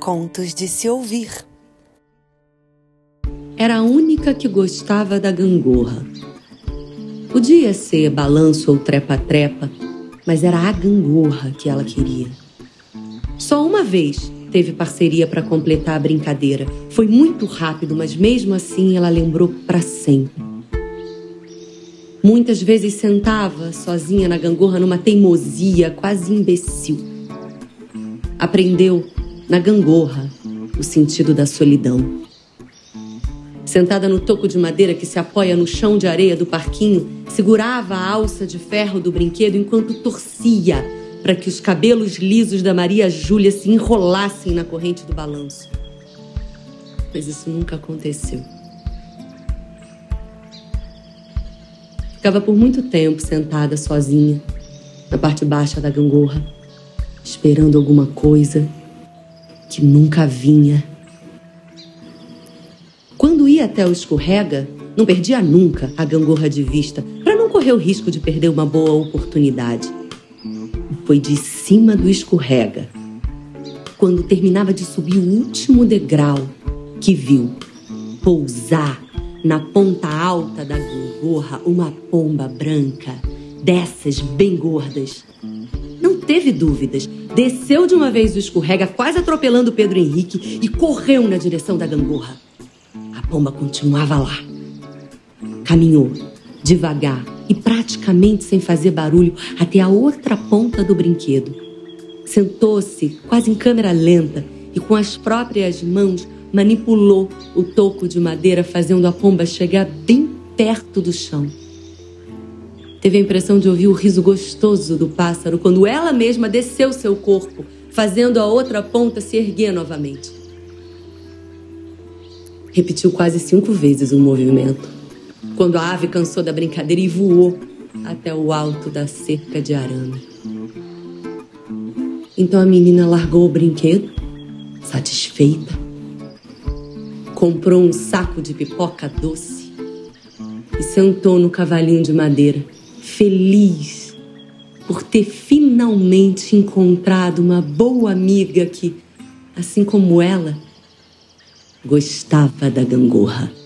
contos de se ouvir. Era a única que gostava da gangorra. Podia ser balanço ou trepa-trepa, mas era a gangorra que ela queria. Só uma vez teve parceria para completar a brincadeira. Foi muito rápido, mas mesmo assim ela lembrou para sempre. Muitas vezes sentava sozinha na gangorra numa teimosia quase imbecil. Aprendeu na gangorra o sentido da solidão. Sentada no toco de madeira que se apoia no chão de areia do parquinho, segurava a alça de ferro do brinquedo enquanto torcia para que os cabelos lisos da Maria Júlia se enrolassem na corrente do balanço. Mas isso nunca aconteceu. Ficava por muito tempo sentada sozinha, na parte baixa da gangorra, esperando alguma coisa que nunca vinha. Quando ia até o escorrega, não perdia nunca a gangorra de vista, para não correr o risco de perder uma boa oportunidade. Foi de cima do escorrega, quando terminava de subir o último degrau, que viu pousar na ponta alta da gangorra uma pomba branca, dessas bem gordas. Teve dúvidas. Desceu de uma vez o escorrega, quase atropelando Pedro Henrique, e correu na direção da gangorra. A pomba continuava lá. Caminhou devagar e praticamente sem fazer barulho até a outra ponta do brinquedo. Sentou-se quase em câmera lenta e com as próprias mãos manipulou o toco de madeira, fazendo a pomba chegar bem perto do chão. Teve a impressão de ouvir o riso gostoso do pássaro quando ela mesma desceu seu corpo, fazendo a outra ponta se erguer novamente. Repetiu quase cinco vezes o movimento, quando a ave cansou da brincadeira e voou até o alto da cerca de arame. Então a menina largou o brinquedo, satisfeita, comprou um saco de pipoca doce e sentou no cavalinho de madeira, feliz por ter finalmente encontrado uma boa amiga que, assim como ela, gostava da gangorra.